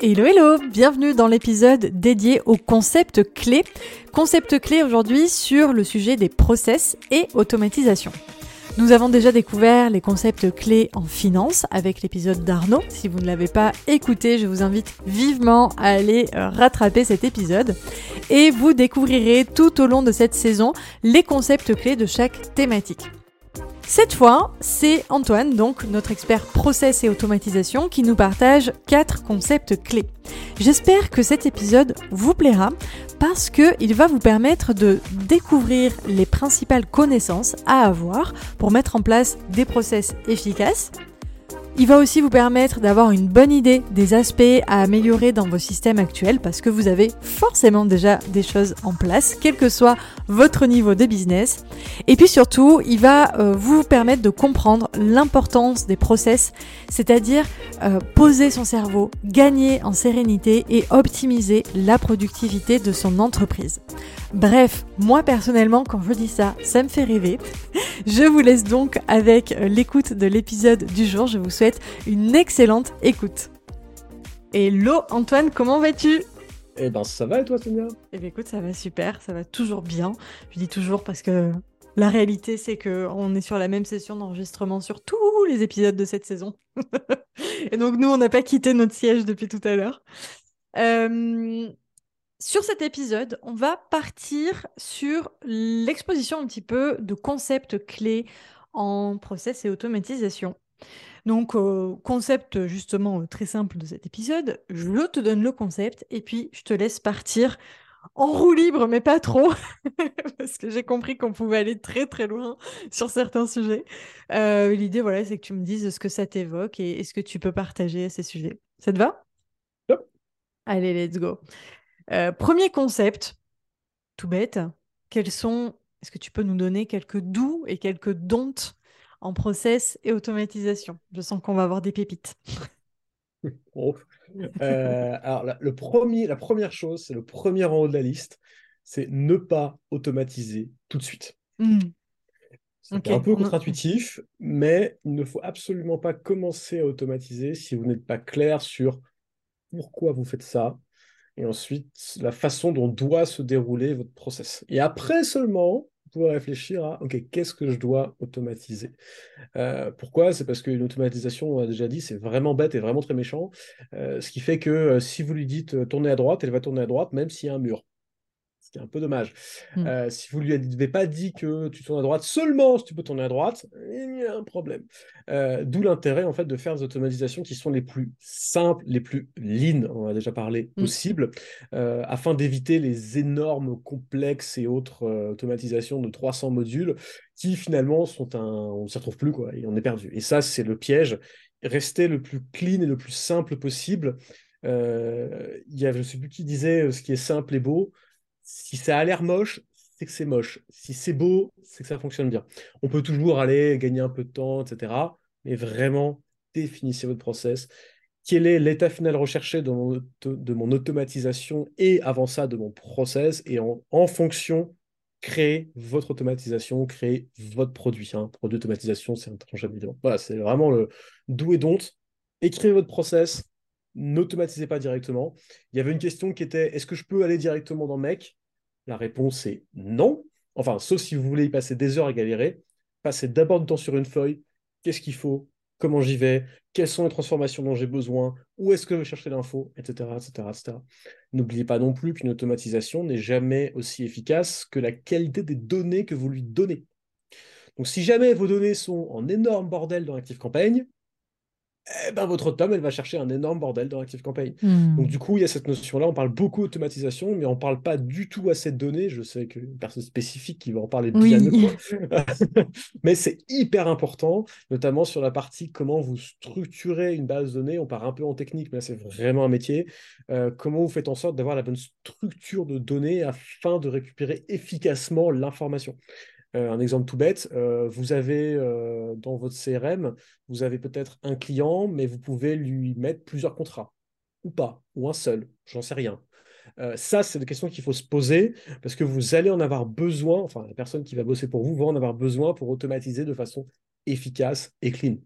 Hello hello, bienvenue dans l'épisode dédié au concept clé. Concept clé aujourd'hui sur le sujet des process et automatisation. Nous avons déjà découvert les concepts clés en finance avec l'épisode d'Arnaud. Si vous ne l'avez pas écouté, je vous invite vivement à aller euh, rattraper cet épisode. Et vous découvrirez tout au long de cette saison les concepts clés de chaque thématique. Cette fois, c'est Antoine, donc notre expert process et automatisation, qui nous partage quatre concepts clés. J'espère que cet épisode vous plaira parce qu'il va vous permettre de découvrir les principales connaissances à avoir pour mettre en place des process efficaces, il va aussi vous permettre d'avoir une bonne idée des aspects à améliorer dans vos systèmes actuels parce que vous avez forcément déjà des choses en place, quel que soit votre niveau de business. Et puis surtout, il va euh, vous permettre de comprendre l'importance des process, c'est-à-dire euh, poser son cerveau, gagner en sérénité et optimiser la productivité de son entreprise. Bref, moi personnellement, quand je dis ça, ça me fait rêver. Je vous laisse donc avec euh, l'écoute de l'épisode du jour. Je vous souhaite une excellente écoute. Hello Antoine, comment vas-tu? Eh ben ça va et toi Sonia? Eh bien écoute, ça va super, ça va toujours bien. Je dis toujours parce que la réalité c'est que on est sur la même session d'enregistrement sur tous les épisodes de cette saison. et donc nous on n'a pas quitté notre siège depuis tout à l'heure. Euh, sur cet épisode, on va partir sur l'exposition un petit peu de concepts clés en process et automatisation. Donc, euh, concept justement très simple de cet épisode, je te donne le concept et puis je te laisse partir en roue libre, mais pas trop, parce que j'ai compris qu'on pouvait aller très très loin sur certains sujets. Euh, l'idée, voilà, c'est que tu me dises ce que ça t'évoque et, ce que tu peux partager à ces sujets. Ça te va? Allez, let's go. Euh, premier concept, tout bête, quels sont, est-ce que tu peux nous donner quelques doux et quelques don'ts en process et automatisation Je sens qu'on va avoir des pépites. Oh. Euh, alors, la, le premier, la première chose, c'est le premier en haut de la liste, c'est ne pas automatiser tout de suite. Hmm. C'est un peu contre-intuitif, mais il ne faut absolument pas commencer à automatiser si vous n'êtes pas clair sur pourquoi vous faites ça, et ensuite la façon dont doit se dérouler votre process. Et après seulement, pouvez réfléchir à, OK, qu'est-ce que je dois automatiser? Euh, Pourquoi? C'est parce qu'une automatisation, on a déjà dit, c'est vraiment bête et vraiment très méchant. Euh, ce qui fait que euh, si vous lui dites tourner à droite, elle va tourner à droite, même s'il y a un mur c'est un peu dommage. Hmm. Euh, si vous lui avez pas dit que tu tournes à droite seulement si tu peux tourner à droite, il y a un problème. Euh, d'où l'intérêt en fait de faire des automatisations qui sont les plus simples, les plus lean, on a déjà parlé, possible, euh, afin d'éviter les énormes complexes et autres automatisations de 300 modules qui finalement sont un, on ne s'y retrouve plus quoi, et on est perdu. Et ça c'est le piège. Rester le plus clean et le plus simple possible. Il y a, je ne sais plus qui disait, ce qui est simple et beau si ça a l'air moche, c'est que c'est moche. Si c'est beau, c'est que ça fonctionne bien. On peut toujours aller gagner un peu de temps, etc. Mais vraiment, définissez votre process. Quel est l'état final recherché de mon, automatisation et avant ça de mon process? Et en, fonction, créez votre automatisation, créez votre produit. Hein. Produit d'automatisation, c'est un tranche. Voilà, c'est vraiment le do et don't. Écrivez votre process, n'automatisez pas directement. Il y avait une question qui était est-ce que je peux aller directement dans Mec la réponse est non. Enfin, sauf si vous voulez y passer des heures à galérer, passez d'abord du temps sur une feuille. Qu'est-ce qu'il faut? Comment j'y vais? Quelles sont les transformations dont j'ai besoin? Où est-ce que je vais chercher l'info? Etc., etc., etc. N'oubliez pas non plus qu'une automatisation n'est jamais aussi efficace que la qualité des données que vous lui donnez. Donc, si jamais vos données sont en énorme bordel dans campagne, eh ben, votre tome, elle va chercher un énorme bordel dans ActiveCampaign. Campaign. Donc, du coup, il y a cette notion-là. On parle beaucoup d'automatisation, mais on ne parle pas du tout à cette donnée. Je sais qu'une personne spécifique qui va en parler bien mieux. mais c'est hyper important, notamment sur la partie comment vous structurez une base de données. On part un peu en technique, mais là, c'est vraiment un métier. Euh, comment vous faites en sorte d'avoir la bonne structure de données afin de récupérer efficacement l'information. Euh, un exemple tout bête, euh, vous avez euh, dans votre CRM, vous avez peut-être un client, mais vous pouvez lui mettre plusieurs contrats, ou pas, ou un seul, j'en sais rien. ça, c'est des questions qu'il faut se poser parce que vous allez en avoir besoin, enfin, la personne qui va bosser pour vous va en avoir besoin pour automatiser de façon efficace et clean.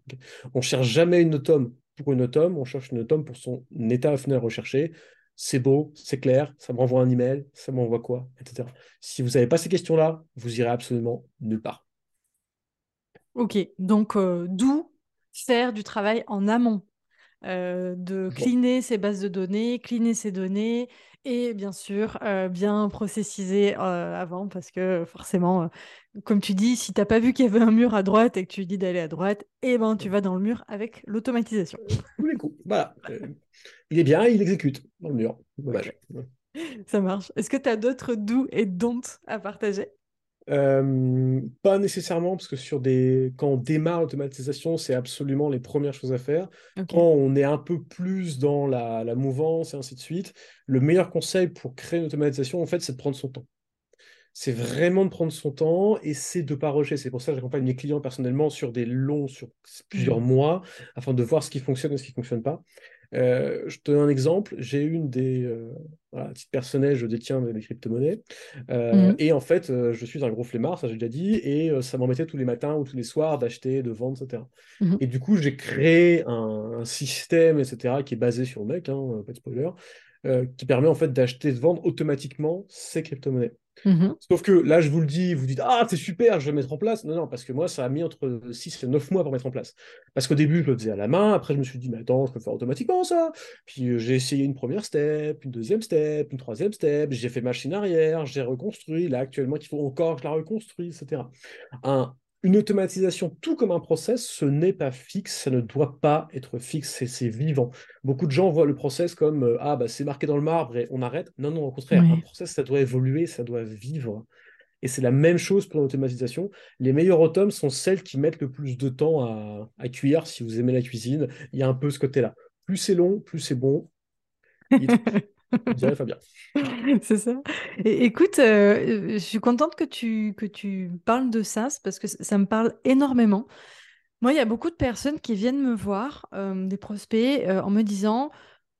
On ne cherche jamais une autom pour une autom, on cherche une autom pour son état à recherché c'est beau, c'est clair, ça m'envoie un email, ça m'envoie quoi, etc. Si vous n'avez pas ces questions-là, vous irez absolument nulle part. Ok, donc euh, d'où faire du travail en amont, euh, de cleaner ces bases de données, cleaner ces données et bien sûr euh, bien processiser avant parce que forcément, comme tu dis, si tu n'as pas vu qu'il y avait un mur à droite et que tu dis d'aller à droite, eh ben tu vas dans le mur avec l'automatisation. Tous les coups, voilà il est bien, il exécute dans le mur. Ça marche. Est-ce que tu as d'autres doux et don'ts à partager? Euh, pas nécessairement, parce que sur des... quand on démarre l'automatisation, c'est absolument les premières choses à faire. Quand on est un peu plus dans la, la, mouvance et ainsi de suite, le meilleur conseil pour créer une automatisation, en fait, c'est de prendre son temps. C'est vraiment de prendre son temps et c'est de pas rusher. C'est pour ça que j'accompagne mes clients personnellement sur des longs, sur plusieurs mmh. mois, afin de voir ce qui fonctionne et ce qui ne fonctionne pas. Euh, je te donne un exemple. J'ai une des. Euh, voilà, je détiens des crypto-monnaies. Euh, mmh. Et en fait, je suis un gros flemmard, ça j'ai déjà dit, et ça m'embêtait tous les matins ou tous les soirs d'acheter, de vendre, etc. Mmh. Et du coup, j'ai créé un, système, etc., qui est basé sur le mec, hein, pas de spoiler, qui permet en fait d'acheter et de vendre automatiquement ces crypto-monnaies. Mmh Sauf que là, je vous le dis, vous dites Ah, c'est super, je vais mettre en place. Non, non, parce que moi, ça a mis entre 6 et 9 mois pour mettre en place. Parce qu'au début, je le faisais à la main. Après, je me suis dit Mais attends, je peux faire automatiquement ça. Puis euh, j'ai essayé une première step, une deuxième step, une troisième step. J'ai fait machine arrière, j'ai reconstruit. Là, actuellement, il faut encore que je la reconstruise, etc. Un, une automatisation, tout comme un process, ce n'est pas fixe, ça ne doit pas être fixe, c'est vivant. Beaucoup de gens voient le process comme euh, ah bah c'est marqué dans le marbre et on arrête. Non non, au contraire, un process ça doit évoluer, ça doit vivre. Et c'est la même chose pour l'automatisation. Les meilleurs automes sont celles qui mettent le plus de temps à, à cuire. Si vous aimez la cuisine, il y a un peu ce côté-là. Plus c'est long, plus c'est bon. Fabien. C'est ça. Écoute, euh, je suis contente que tu, que tu parles de ça, parce que ça me parle énormément. Moi, il y a beaucoup de personnes qui viennent me voir, euh, des prospects, euh, en me disant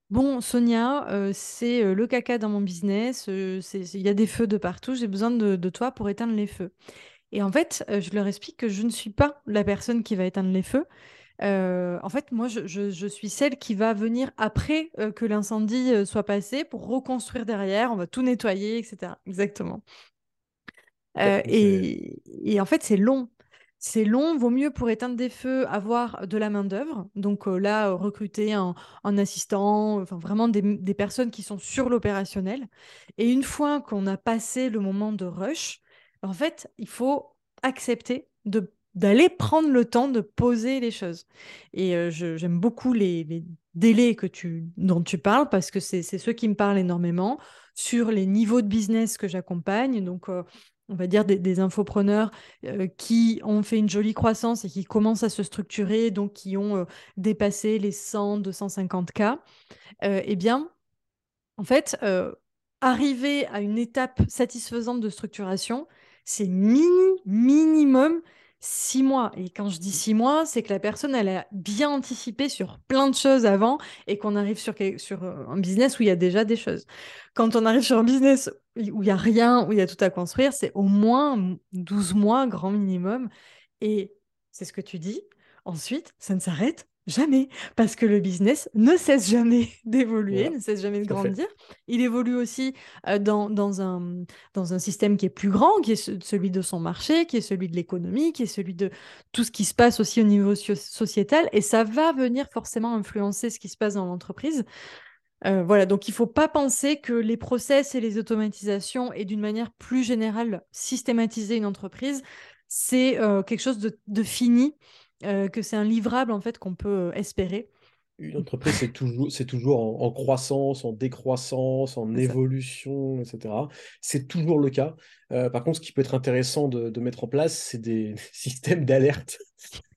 Bon, Sonia, c'est le caca dans mon business, il y a des feux de partout, j'ai besoin de, de, toi pour éteindre les feux. Et en fait, je leur explique que je ne suis pas la personne qui va éteindre les feux. Euh, en fait, moi, je, suis celle qui va venir après euh, que l'incendie euh, soit passé pour reconstruire derrière. On va tout nettoyer, etc. Exactement. Et, en fait, c'est long. C'est long, vaut mieux pour éteindre des feux avoir de la main-d'œuvre. Donc là, recruter un, assistant, enfin vraiment des, des, personnes qui sont sur l'opérationnel. Et une fois qu'on a passé le moment de rush, en fait, il faut accepter de d'aller prendre le temps de poser les choses. Et euh, j'aime beaucoup les, délais que tu, dont tu parles parce que c'est ceux qui me parlent énormément sur les niveaux de business que j'accompagne. Donc, euh, on va dire des, infopreneurs euh, qui ont fait une jolie croissance et qui commencent à se structurer, donc qui ont dépassé les 100, 250 cas. eh bien, en fait, arriver à une étape satisfaisante de structuration, c'est mini, minimum six mois. Et quand je dis six mois, c'est que la personne, elle a bien anticipé sur plein de choses avant et qu'on arrive sur, sur euh, un business où il y a déjà des choses. Quand on arrive sur un business où il n'y a rien, où il y a tout à construire, c'est au moins 12 mois, grand minimum. Et c'est ce que tu dis. Ensuite, ça ne s'arrête Jamais, parce que le business ne cesse jamais d'évoluer, ne cesse jamais de grandir. Il évolue aussi euh, dans, dans, un, dans un système qui est plus grand, qui est celui de son marché, qui est celui de l'économie, qui est celui de tout ce qui se passe aussi au niveau sociétal, et ça va venir forcément influencer ce qui se passe dans l'entreprise. Euh, voilà, donc il ne faut pas penser que les process et les automatisations et d'une manière plus générale systématiser une entreprise, c'est euh, quelque chose de, de fini que c'est un livrable en fait qu'on peut espérer une entreprise, c'est toujours, c'est toujours en, croissance, en décroissance, en évolution, etc. C'est toujours le cas. Euh, par contre, ce qui peut être intéressant de mettre en place, c'est des systèmes d'alerte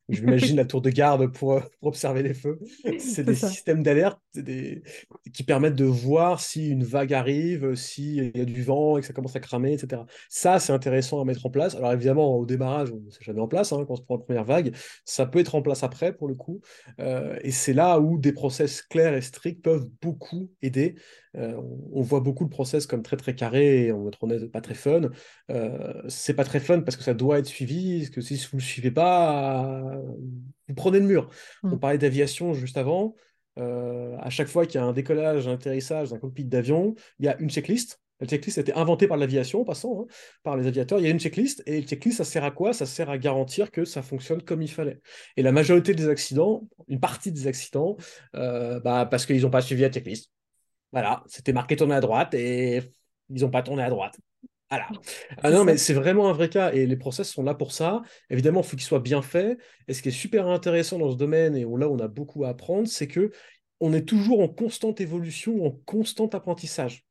je m'imagine la tour de garde pour, pour observer les feux. C'est des systèmes d'alerte des... qui permettent de voir si une vague arrive, s'il y a du vent et que ça commence à cramer, etc. Ça, c'est intéressant à mettre en place. Alors évidemment, au démarrage, on ne s'est jamais en place hein, quand on se prend la première vague. Ça peut être en place après, pour le coup. Euh, et c'est là où des process clairs et stricts peuvent beaucoup aider. Euh, on, voit beaucoup le process comme très très carré et on va être honnête, pas très fun. Euh, c'est pas très fun parce que ça doit être suivi, parce que si vous ne le suivez pas, vous prenez le mur. Mm. On parlait d'aviation juste avant. Euh, à chaque fois qu'il y a un décollage, un atterrissage un cockpit d'avion, il y a une checklist. La checklist a été inventée par l'aviation, en passant, hein, par les aviateurs. Il y a une checklist, et la checklist, ça sert à quoi? Ça sert à garantir que ça fonctionne comme il fallait. Et la majorité des accidents, une partie des accidents, bah, parce qu'ils n'ont pas suivi la checklist. Voilà, c'était marqué tourner à droite et ils n'ont pas tourné à droite. Voilà. Ah non, mais c'est vraiment un vrai cas et les process sont là pour ça. Évidemment, il faut qu'ils soient bien faits. Et ce qui est super intéressant dans ce domaine et là on a beaucoup à apprendre, c'est que on est toujours en constante évolution, en constant apprentissage.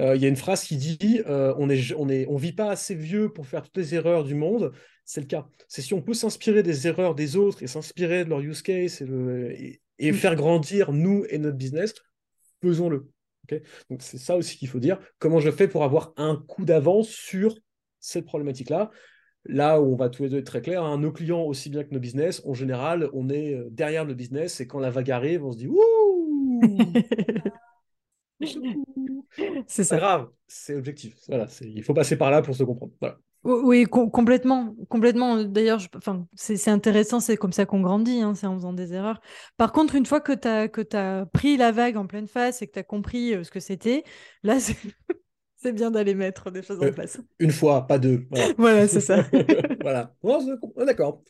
Euh, il y a une phrase qui dit euh, on est, on est, on vit pas assez vieux pour faire toutes les erreurs du monde. C'est le cas. C'est si on peut s'inspirer des erreurs des autres et s'inspirer de leur use case et, et faire grandir nous et notre business, faisons-le. Donc c'est ça aussi qu'il faut dire. Comment je fais pour avoir un coup d'avance sur cette problématique-là? Là où on va tous les deux être très clair, hein, nos clients aussi bien que nos business, en général, on est euh, derrière le business et quand la vague arrive, on se dit Ouh C'est ça. grave, c'est objectif. Voilà, il faut passer par là pour se comprendre. Voilà. Oui, complètement, complètement. D'ailleurs, enfin, c'est intéressant, c'est comme ça qu'on grandit, hein, c'est en faisant des erreurs. Par contre, une fois que tu as, que as pris la vague en pleine face et que tu as compris euh, ce que c'était, là, c'est bien d'aller mettre des choses en euh, place. Une fois, pas deux. Voilà, c'est ça. voilà, d'accord.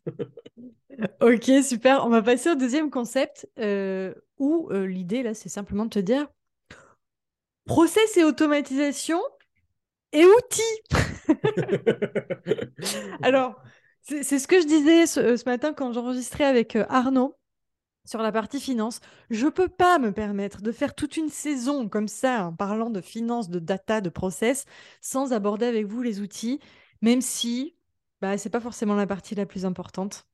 ok, super. On va passer au deuxième concept euh, où l'idée, là, c'est simplement de te dire process et automatisation et outils. Alors, c'est ce que je disais ce, matin quand j'enregistrais avec euh, Arnaud sur la partie finance. Je ne peux pas me permettre de faire toute une saison comme ça en parlant de finance, de data, de process, sans aborder avec vous les outils, même si bah, ce n'est pas forcément la partie la plus importante.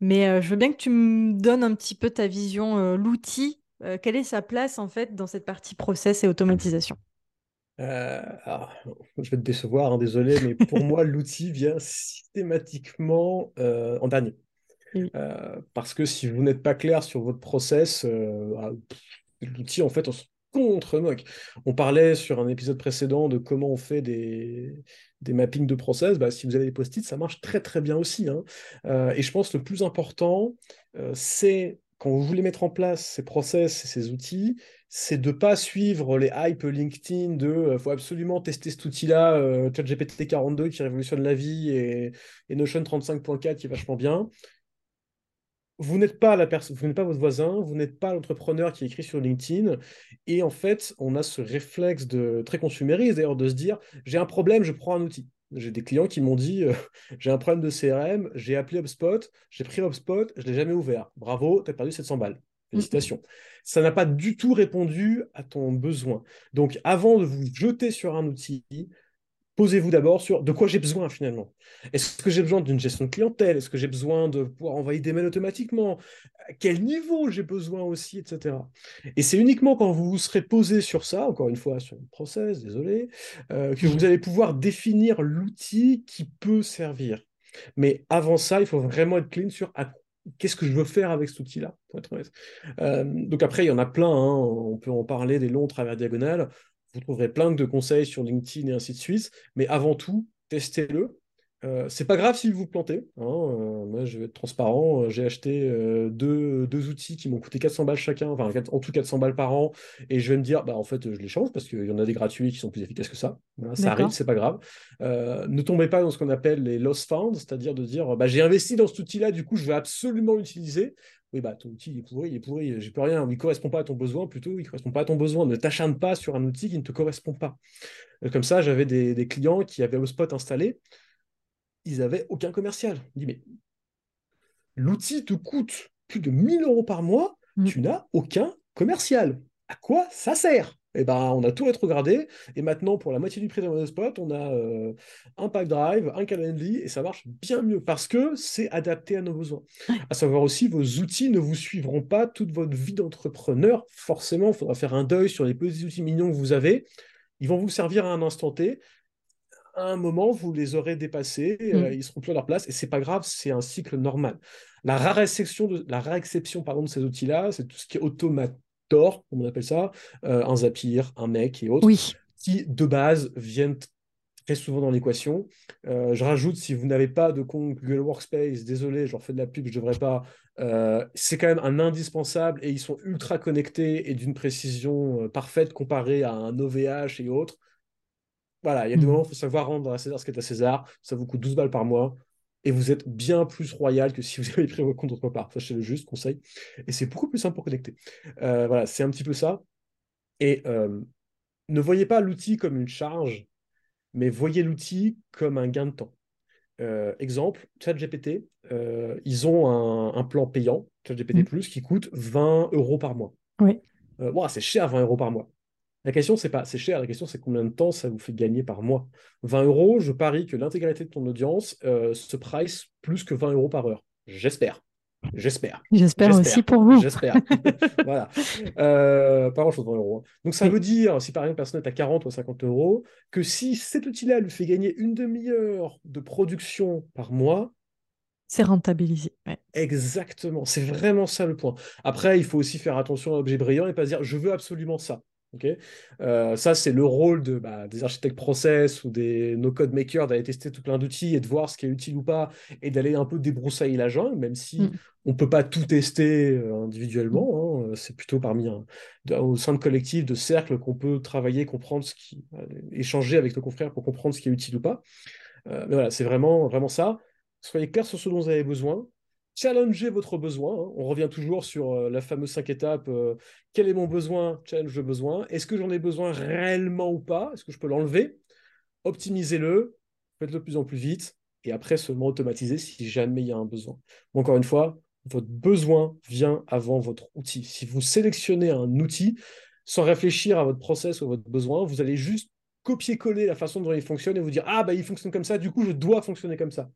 Mais euh, je veux bien que tu me donnes un petit peu ta vision, euh, l'outil, quelle est sa place en fait dans cette partie process et automatisation? Euh, je vais te décevoir, hein, désolé, mais pour moi, l'outil vient systématiquement euh, en dernier. Euh, parce que si vous n'êtes pas clair sur votre process, ah, l'outil, en fait, on se contre-moque. On parlait sur un épisode précédent de comment on fait des, des mappings de process. Bah, si vous avez des post-it, ça marche très très bien aussi. Hein. et je pense que le plus important, c'est quand vous voulez mettre en place ces process et ces outils, c'est de ne pas suivre les hype LinkedIn de euh, faut absolument tester cet outil-là, euh, ChatGPT 42 qui révolutionne la vie et, Notion 35.4 qui est vachement bien. Vous n'êtes pas la personne, vous n'êtes pas votre voisin, vous n'êtes pas l'entrepreneur qui écrit sur LinkedIn. Et en fait, on a ce réflexe de très consumériste d'ailleurs de se dire j'ai un problème, je prends un outil. J'ai des clients qui m'ont dit euh, j'ai un problème de CRM, j'ai appelé HubSpot, j'ai pris HubSpot, je ne l'ai jamais ouvert. Bravo, tu as perdu 700 balles. Félicitations. Ça n'a pas du tout répondu à ton besoin. Donc, avant de vous jeter sur un outil, posez-vous d'abord sur de quoi j'ai besoin finalement. Est-ce que j'ai besoin d'une gestion de clientèle? Est-ce que j'ai besoin de pouvoir envoyer des mails automatiquement? À quel niveau j'ai besoin aussi, etc. Et c'est uniquement quand vous vous serez posé sur ça, encore une fois sur le process, désolé, euh, que vous allez pouvoir définir l'outil qui peut servir. Mais avant ça, il faut vraiment être clean sur à qu'est-ce que je veux faire avec cet outil-là, pour être honnête. Euh, donc après, il y en a plein, hein. on peut en parler des longs travers diagonales. Vous trouverez plein de conseils sur LinkedIn et ainsi de suite, mais avant tout, testez-le. Euh, c'est pas grave si vous vous plantez. Hein, euh, moi, je vais être transparent. Euh, j'ai acheté deux, deux, outils qui m'ont coûté 400 balles chacun, enfin en tout 400 balles par an, et je vais me dire, bah en fait, je les change parce qu'il y en a des gratuits qui sont plus efficaces que ça. ça arrive, c'est pas grave. ne tombez pas dans ce qu'on appelle les loss found, c'est-à-dire de dire, bah j'ai investi dans cet outil-là, du coup, je vais absolument l'utiliser. Oui, bah ton outil il est pourri, il est pourri, j'ai plus rien, il correspond pas à ton besoin, plutôt il correspond pas à ton besoin. Ne t'acharne pas sur un outil qui ne te correspond pas. Comme ça, j'avais des, des clients qui avaient HubSpot installé ils n'avaient aucun commercial. Je dis, mais l'outil te coûte plus de 1000 euros par mois, mm. tu n'as aucun commercial. À quoi ça sert? Eh ben, on a tout rétrogradé. Et maintenant, pour la moitié du prix d'un spot, on a euh, un pack drive, un Calendly, et ça marche bien mieux parce que c'est adapté à nos besoins. À savoir aussi, vos outils ne vous suivront pas toute votre vie d'entrepreneur. Forcément, il faudra faire un deuil sur les petits outils mignons que vous avez. Ils vont vous servir à un instant T. À un moment, vous les aurez dépassés, euh, mm. ils seront plus à leur place, et c'est pas grave, c'est un cycle normal. La rare exception de, la rare exception, pardon, de ces outils-là, c'est tout ce qui est automatique Tor, comme on appelle ça, euh, un Zapier, un mec et autres, qui de base viennent très souvent dans l'équation. Euh, je rajoute, si vous n'avez pas de compte Google Workspace, désolé, je leur fais de la pub, je ne devrais pas, euh, c'est quand même un indispensable et ils sont ultra connectés et d'une précision parfaite comparée à un OVH et autres. Voilà, il y a des mmh. moments où il faut savoir rendre à César ce qui est à César. Ça vous coûte 12 balles par mois et vous êtes bien plus royal que si vous avez pris vos comptes autre part. Sachez-le juste, conseil. Et c'est beaucoup plus simple pour connecter. Euh, voilà, c'est un petit peu ça. Et euh, ne voyez pas l'outil comme une charge, mais voyez l'outil comme un gain de temps. Euh, exemple, ChatGPT, ils ont un, plan payant, ChatGPT mmh. Plus, qui coûte 20 euros par mois. Oui. c'est cher 20 euros par mois. La question, c'est pas c'est cher, la question, c'est combien de temps ça vous fait gagner par mois. 20 euros, je parie que l'intégralité de ton audience euh, se price plus que 20 euros par heure. J'espère. J'espère. J'espère aussi pour vous. J'espère. voilà. Euh, pas grand-chose, 20 euros. Hein. Donc, ça veut dire, si par exemple, personne est à 40 ou 50 euros, que si cet outil-là lui fait gagner une demi-heure de production par mois, c'est rentabilisé. Exactement. C'est vraiment ça le point. Après, il faut aussi faire attention à l'objet brillant et pas se dire je veux absolument ça. Euh, ça, c'est le rôle de, bah, des architectes process ou des no-code makers d'aller tester tout plein d'outils et de voir ce qui est utile ou pas et d'aller un peu débroussailler la jungle, même si mm. on ne peut pas tout tester euh, individuellement. Hein. C'est plutôt parmi un, au sein de collectifs, de cercles qu'on peut travailler, comprendre ce qui, euh, échanger avec nos confrères pour comprendre ce qui est utile ou pas. mais voilà, c'est vraiment, vraiment ça. Soyez clairs sur ce dont vous avez besoin challenger votre besoin. Hein. On revient toujours sur euh, la fameuse cinq étapes. Euh, quel est mon besoin? Challenge le besoin. Est-ce que j'en ai besoin réellement ou pas? Est-ce que je peux l'enlever? Optimisez-le, faites-le de plus en plus vite, et après seulement automatiser si jamais il y a un besoin. Encore une fois, votre besoin vient avant votre outil. Si vous sélectionnez un outil sans réfléchir à votre process ou à votre besoin, vous allez juste copier-coller la façon dont il fonctionne et vous dire Ah, bah, il fonctionne comme ça, du coup, je dois fonctionner comme ça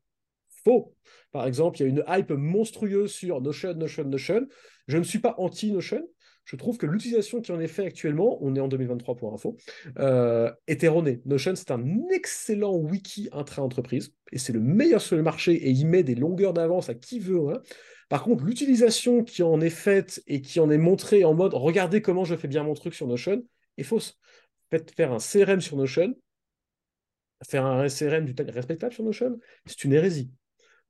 faux. Par exemple, il y a une hype monstrueuse sur Notion, Notion, Notion. Je ne suis pas anti-Notion. Je trouve que l'utilisation qui en est faite actuellement, on est en 2023 pour info, euh, est erronée. Notion, c'est un excellent wiki intra-entreprise et c'est le meilleur sur le marché et il met des longueurs d'avance à qui veut. Hein. Par contre, l'utilisation qui en est faite et qui en est montrée en mode regardez comment je fais bien mon truc sur Notion est fausse. Faire un CRM sur Notion, faire un CRM du respectable sur Notion, c'est une hérésie.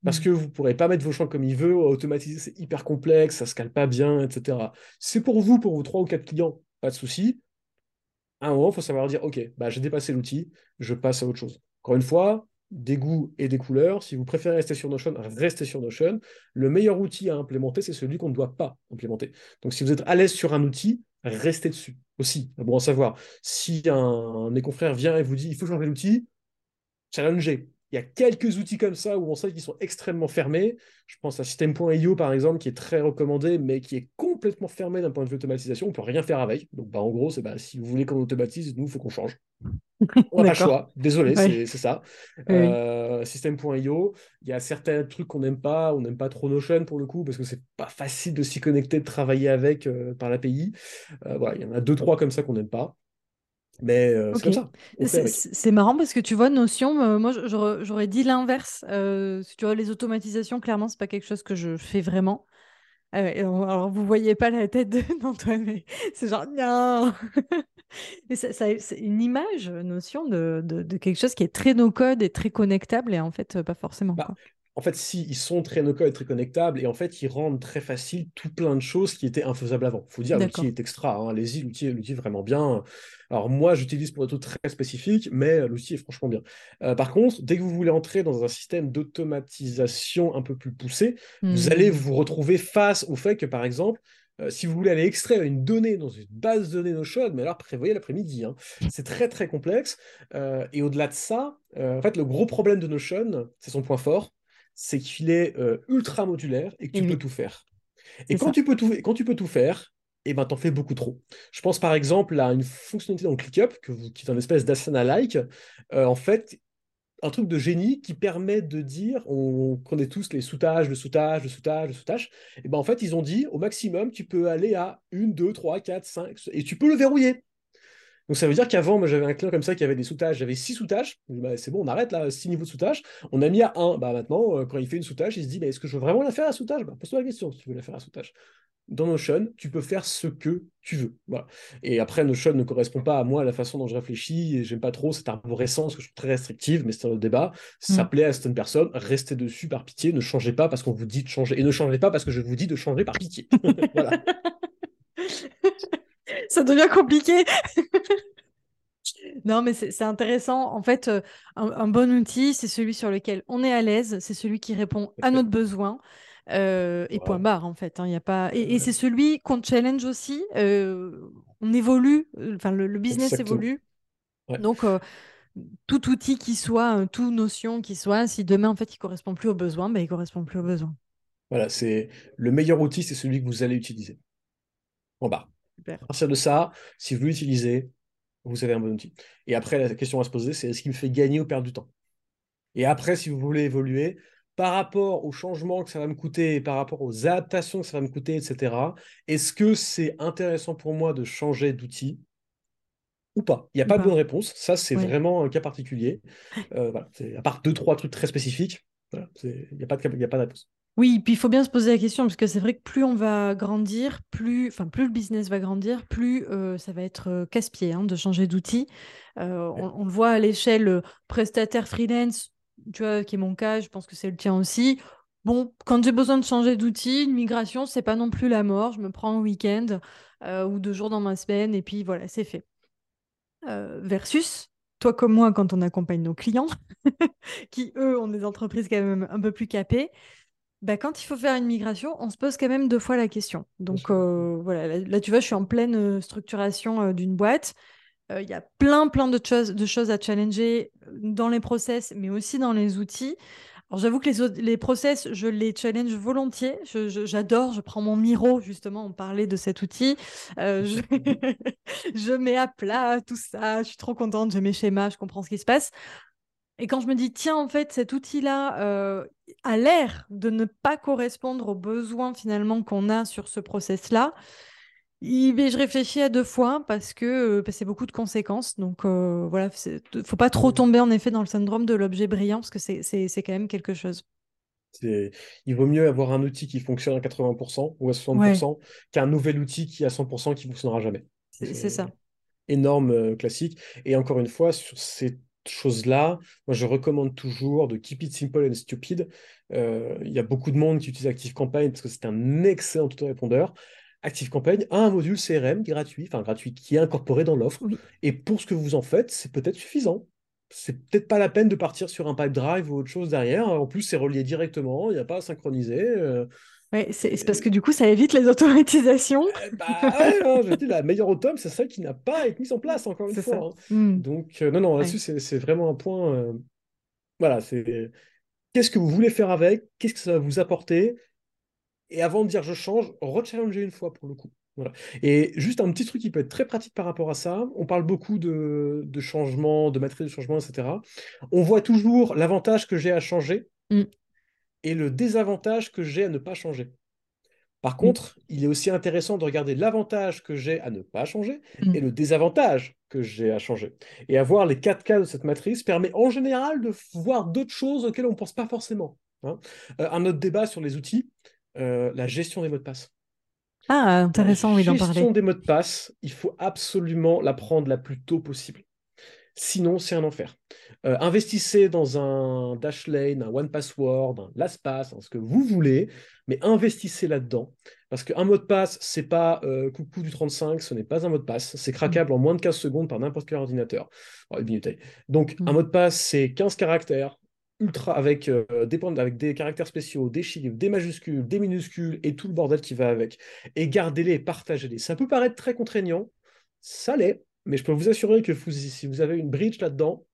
Parce mm. que vous ne pourrez pas mettre vos champs comme il veut, automatiser, c'est hyper complexe, ça ne se cale pas bien, etc. C'est pour vous, pour vos trois ou quatre clients, pas de souci. À un moment, il faut savoir dire, OK, bah, j'ai dépassé l'outil, je passe à autre chose. Encore une fois, des goûts et des couleurs. Si vous préférez rester sur Notion, restez sur Notion. Le meilleur outil à implémenter, c'est celui qu'on ne doit pas implémenter. Donc, si vous êtes à l'aise sur un outil, restez dessus aussi. Bon à savoir, si un, un des confrères vient et vous dit, il faut changer l'outil, challengez. Il y a quelques outils comme ça où on sait qu'ils sont extrêmement fermés. Je pense à System.io par exemple, qui est très recommandé, mais qui est complètement fermé d'un point de vue automatisation. On ne peut rien faire avec. Donc bah, en gros, c'est bah, si vous voulez qu'on automatise, nous, il faut qu'on change. On n'a pas le choix. Désolé, c'est ça. Euh, System.io, il y a certains trucs qu'on n'aime pas. On n'aime pas trop Notion pour le coup, parce que c'est pas facile de s'y connecter, de travailler avec euh, par l'API. Euh, voilà, il y en a deux, trois comme ça qu'on n'aime pas. Mais euh, c'est ça. Marrant parce que tu vois, Notion, euh, moi j'aurais dit l'inverse. Euh, tu vois, les automatisations, clairement, c'est pas quelque chose que je fais vraiment. alors, vous voyez pas la tête d'Antoine, mais c'est genre, non C'est une image, Notion, de, de, quelque chose qui est très no-code et très connectable, et en fait, pas forcément. Bah, en fait, si, ils sont très no-code et très connectables, et en fait, ils rendent très facile tout plein de choses qui étaient infaisables avant. Il faut dire, l'outil est extra. Hein. Allez-y, l'outil est vraiment bien. Alors, moi, j'utilise pour des trucs très spécifiques, mais l'outil est franchement bien. Euh, par contre, dès que vous voulez entrer dans un système d'automatisation un peu plus poussé, vous allez mmh. vous retrouver face au fait que, par exemple, euh, si vous voulez aller extraire une donnée dans une base de données Notion, mais alors prévoyez l'après-midi. Hein. C'est très très complexe. Euh, et au-delà de ça, en fait, le gros problème de Notion, c'est son point fort, c'est qu'il est, ultra modulaire et que tu peux tout faire. Et quand tu peux tout, quand tu peux tout faire, et eh ben, t'en fais beaucoup trop. Je pense par exemple à une fonctionnalité dans ClickUp, que qui est une espèce d'Asana-like. en fait, un truc de génie qui permet de dire, on connaît tous les soutages, le soutage, le soutage, le soutage, et ben en fait, ils ont dit, au maximum, tu peux aller à 1, 2, 3, 4, 5, et tu peux le verrouiller. Donc ça veut dire qu'avant, moi j'avais un client comme ça qui avait des soutages, j'avais 6 soutages, bah, c'est bon, on arrête là, 6 niveaux de soutage, on a mis à 1. Bah, maintenant, euh, quand il fait une soutage, il se dit, est-ce que je veux vraiment la faire à soutage bah, Pose-toi la question si tu veux la faire à soutage dans Notion, tu peux faire ce que tu veux. Voilà. Et après, Notion ne correspond pas à moi, à la façon dont je réfléchis, et j'aime pas trop cette arborescence que je trouve très restrictive, mais c'est un autre débat. Ça mm. plaît à certaines personnes, restez dessus par pitié, ne changez pas parce qu'on vous dit de changer, et ne changez pas parce que je vous dis de changer par pitié. voilà. Ça devient compliqué. Non, mais c'est intéressant. En fait, euh, un, bon outil, c'est celui sur lequel on est à l'aise, c'est celui qui répond à notre besoin. Euh, et point barre en fait. Hein, y a pas... Et, c'est celui qu'on challenge aussi. Euh, on évolue, enfin le, business évolue. Donc tout outil qui soit, toute notion qui soit, si demain en fait il correspond plus aux besoins, ben, il correspond plus aux besoins. Voilà, c'est le meilleur outil, c'est celui que vous allez utiliser. Point barre. À partir de ça, si vous l'utilisez, vous avez un bon outil. Et après, la question à se poser, c'est est-ce qu'il me fait gagner ou perdre du temps? Et après, si vous voulez évoluer, par rapport aux changements que ça va me coûter, par rapport aux adaptations que ça va me coûter, etc., est-ce que c'est intéressant pour moi de changer d'outil ou pas? Il n'y a pas de bonne réponse. Ça, c'est vraiment un cas particulier. Euh, à part deux, trois trucs très spécifiques, il n'y a, pas de, a pas de réponse. Oui, puis il faut bien se poser la question, parce que c'est vrai que plus on va grandir, plus, enfin, plus le business va grandir, plus euh, ça va être euh, casse-pied hein, de changer d'outil. on, on, le voit à l'échelle prestataire freelance, tu vois, qui est mon cas, je pense que c'est le tien aussi. Bon, quand j'ai besoin de changer d'outil, une migration, c'est pas non plus la mort. Je me prends un week-end ou deux jours dans ma semaine et puis voilà, c'est fait. Versus toi comme moi, quand on accompagne nos clients, qui eux ont des entreprises quand même un peu plus capées, bah, quand il faut faire une migration, on se pose quand même deux fois la question. Donc euh, voilà, là, tu vois, je suis en pleine structuration d'une boîte. Il y a plein, plein de choses, de choses à challenger dans les process, mais aussi dans les outils. Alors j'avoue que les, les process, je les challenge volontiers. J'adore, je, prends mon Miro, justement, on parlait de cet outil. Euh, je... mets à plat tout ça, je suis trop contente, j'ai mes schémas, je comprends ce qui se passe. Et quand je me dis, tiens, en fait, cet outil-là euh, a l'air de ne pas correspondre aux besoins finalement qu'on a sur ce process-là, je réfléchis à deux fois parce que euh, c'est beaucoup de conséquences. Donc euh, voilà, il faut pas trop tomber en effet dans le syndrome de l'objet brillant parce que c'est quand même quelque chose. Il vaut mieux avoir un outil qui fonctionne à 80% ou à 60% qu'un nouvel outil qui à 100% qui ne fonctionnera jamais. C'est ça. Énorme classique. Et encore une fois, sur ces choses-là, moi je recommande toujours de keep it simple and stupid. Il y a beaucoup de monde qui utilise ActiveCampaign parce que c'est un excellent autorépondeur. ActiveCampaign a un module CRM gratuit, enfin gratuit, qui est incorporé dans l'offre. Et pour ce que vous en faites, c'est peut-être suffisant. C'est peut-être pas la peine de partir sur un pipe drive ou autre chose derrière. En plus, c'est relié directement, il n'y a pas à synchroniser. Euh. Oui, c'est parce que du coup, ça évite les automatisations. Eh bah ouais, je dis, la meilleure automne, c'est celle qui n'a pas été mise en place, encore une fois. Hein. Hmm. Donc, euh, non, non, là-dessus, c'est vraiment un point. Euh, voilà, c'est qu'est-ce que vous voulez faire avec? Qu'est-ce que ça va vous apporter? Et avant de dire je change, rechallenger une fois pour le coup. Voilà. Et juste un petit truc qui peut être très pratique par rapport à ça, on parle beaucoup de, de changement, de matrice de changement, etc. On voit toujours l'avantage que j'ai à changer mm. Et le désavantage que j'ai à ne pas changer. Par mm. contre, il est aussi intéressant de regarder l'avantage que j'ai à ne pas changer mm. et le désavantage que j'ai à changer. Et avoir les quatre cas de cette matrice permet en général de voir d'autres choses auxquelles on ne pense pas forcément. Hein. Euh, un autre débat sur les outils, euh, la gestion des mots de passe. Ah, intéressant, oui, d'en parler. La gestion des mots de passe, il faut absolument la prendre la plus tôt possible. Sinon, c'est un enfer. Euh, investissez dans un Dashlane, un OnePassword, un LastPass, ce que vous voulez, mais investissez là-dedans. Parce qu'un mot de passe, c'est pas euh, coucou du 35, ce n'est pas un mot de passe. C'est craquable en moins de 15 secondes par n'importe quel ordinateur. Donc, un mm. mot de passe, c'est 15 caractères, ultra avec, euh, des, avec des caractères spéciaux, des chiffres, des majuscules, des minuscules et tout le bordel qui va avec. Et gardez-les et partagez-les. Ça peut paraître très contraignant, ça l'est, mais je peux vous assurer que si vous avez une bridge là-dedans,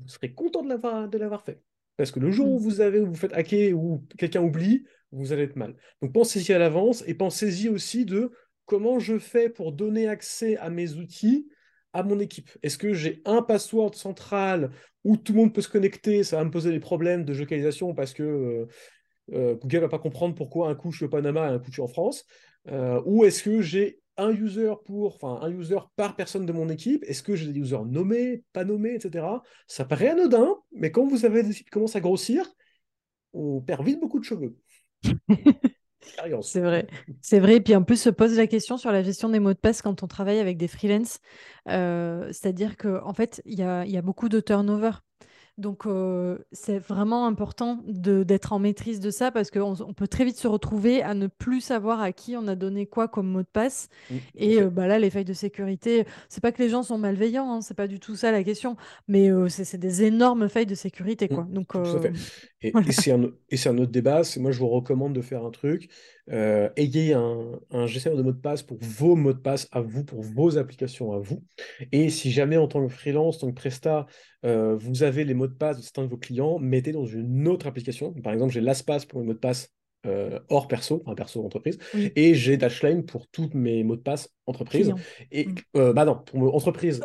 vous serez content de l'avoir, de l'avoir fait. Parce que le jour où mm. vous avez, vous faites hacker ou quelqu'un oublie, vous allez être mal. Donc pensez-y à l'avance et pensez-y aussi de comment je fais pour donner accès à mes outils à mon équipe. Est-ce que j'ai un password central où tout le monde peut se connecter? Ça va me poser des problèmes de localisation parce que euh, euh, Google ne va pas comprendre pourquoi un coup je suis au Panama et un coup je suis en France. Euh, ou est-ce que j'ai un user pour, enfin un user par personne de mon équipe? Est-ce que j'ai des users nommés, pas nommés, etc. Ça paraît anodin, mais quand vous avez des équipes qui commencent à grossir, on perd vite beaucoup de cheveux. C'est vrai, c'est vrai. Et puis en plus, se pose la question sur la gestion des mots de passe quand on travaille avec des freelances. Euh, c'est-à-dire qu'en en fait, il y a, y a, beaucoup de turnover. Donc, euh, c'est vraiment important d'être en maîtrise de ça parce qu'on on peut très vite se retrouver à ne plus savoir à qui on a donné quoi comme mot de passe. Mmh, et euh, bah là, les failles de sécurité, c'est pas que les gens sont malveillants, hein, c'est pas du tout ça la question, mais euh, c'est des énormes failles de sécurité. Mmh, quoi. Donc, Et, c'est un, un, autre débat. Moi, je vous recommande de faire un truc. ayez un, un gestionnaire de mots de passe pour vos mots de passe à vous, pour vos applications à vous. Et si jamais en tant que freelance, en tant que presta, euh, vous avez les mots de passe de certains de vos clients, mettez dans une autre application. Par exemple, j'ai LastPass pour les mots de passe euh, hors perso, un perso entreprise, et j'ai Dashlane pour tous mes mots de passe entreprise. Et mm. euh, bah non, pour entreprise,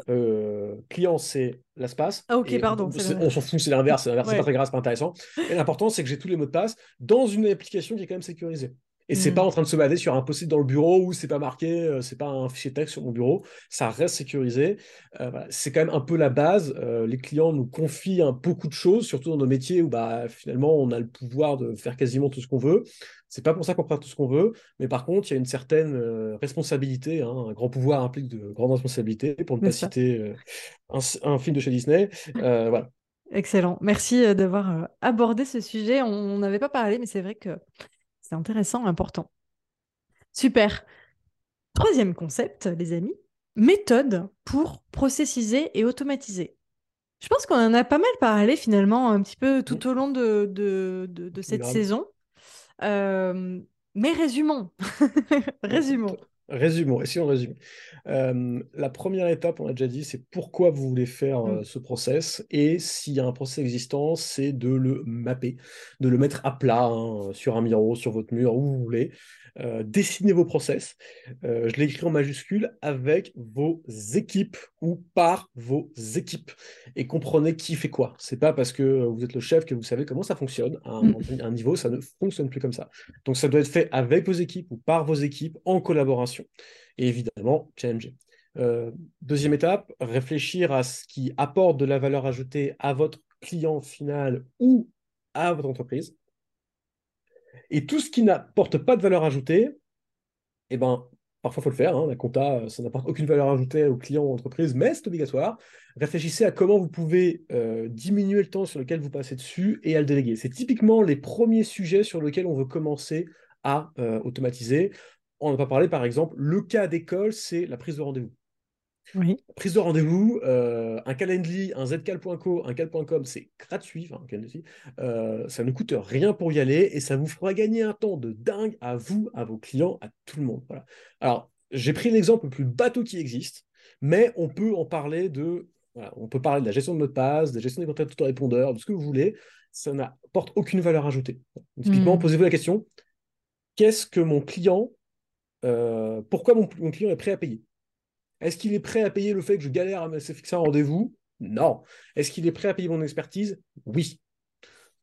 client c'est LastPass. Ah ok, pardon. On, s'en fout, c'est l'inverse, c'est pas très grave, c'est pas intéressant. Et l'important c'est que j'ai tous les mots de passe dans une application qui est quand même sécurisée. Et c'est mm. pas en train de se baser sur un post-it dans le bureau où c'est pas marqué, euh, c'est pas un fichier texte sur mon bureau, ça reste sécurisé. Euh, c'est quand même un peu la base. Euh, les clients nous confient beaucoup de choses, surtout dans nos métiers où bah, finalement on a le pouvoir de faire quasiment tout ce qu'on veut. C'est pas pour ça qu'on fera tout ce qu'on veut, mais par contre, il y a une certaine responsabilité. Hein. un grand pouvoir implique de grandes responsabilités, pour ne pas citer un, film de chez Disney. voilà. Excellent. Merci d'avoir abordé ce sujet. On n'avait pas parlé, mais c'est vrai que c'est intéressant, important. Super. Troisième concept, les amis, méthode pour processiser et automatiser. Je pense qu'on en a pas mal parlé finalement un petit peu tout au long de, de, cette saison. Euh, mais résumons. résumons. Résumons, et si on résume. Euh, la première étape, on a déjà dit, c'est pourquoi vous voulez faire mm. euh, ce process. Et s'il y a un process existant, c'est de le mapper, de le mettre à plat hein, sur un miro, sur votre mur, où vous voulez. Euh, dessinez vos process. Euh, je l'écris en majuscule avec vos équipes ou par vos équipes. Et comprenez qui fait quoi. C'est pas parce que vous êtes le chef que vous savez comment ça fonctionne. À un, mm. niveau, ça ne fonctionne plus comme ça. Donc ça doit être fait avec vos équipes ou par vos équipes en collaboration. Et évidemment, challenger. Euh, deuxième étape, réfléchir à ce qui apporte de la valeur ajoutée à votre client final ou à votre entreprise. Et tout ce qui n'apporte pas de valeur ajoutée, eh ben, parfois il faut le faire. Hein, la compta, ça n'apporte aucune valeur ajoutée aux clients ou entreprises, mais c'est obligatoire. Réfléchissez à comment vous pouvez euh, diminuer le temps sur lequel vous passez dessus et à le déléguer. C'est typiquement les premiers sujets sur lesquels on veut commencer à euh, automatiser. On n'a pas parlé, par exemple, le cas d'école, c'est la prise de rendez-vous. Prise de rendez-vous, euh, un Calendly, un zcal.co, un cal.com, c'est gratuit, enfin, euh, ça ne coûte rien pour y aller et ça vous fera gagner un temps de dingue à vous, à vos clients, à tout le monde. Voilà. Alors, j'ai pris l'exemple le plus bateau qui existe, mais on peut en parler de. on peut parler de la gestion de mot de passe, de la gestion des contacts autorépondeurs, de ce que vous voulez. Ça n'apporte aucune valeur ajoutée. Typiquement, hmm. posez-vous la question qu'est-ce que mon client, euh, pourquoi mon client est prêt à payer? Est-ce qu'il est prêt à payer le fait que je galère à me fixer un rendez-vous? Non. Est-ce qu'il est prêt à payer mon expertise? Oui.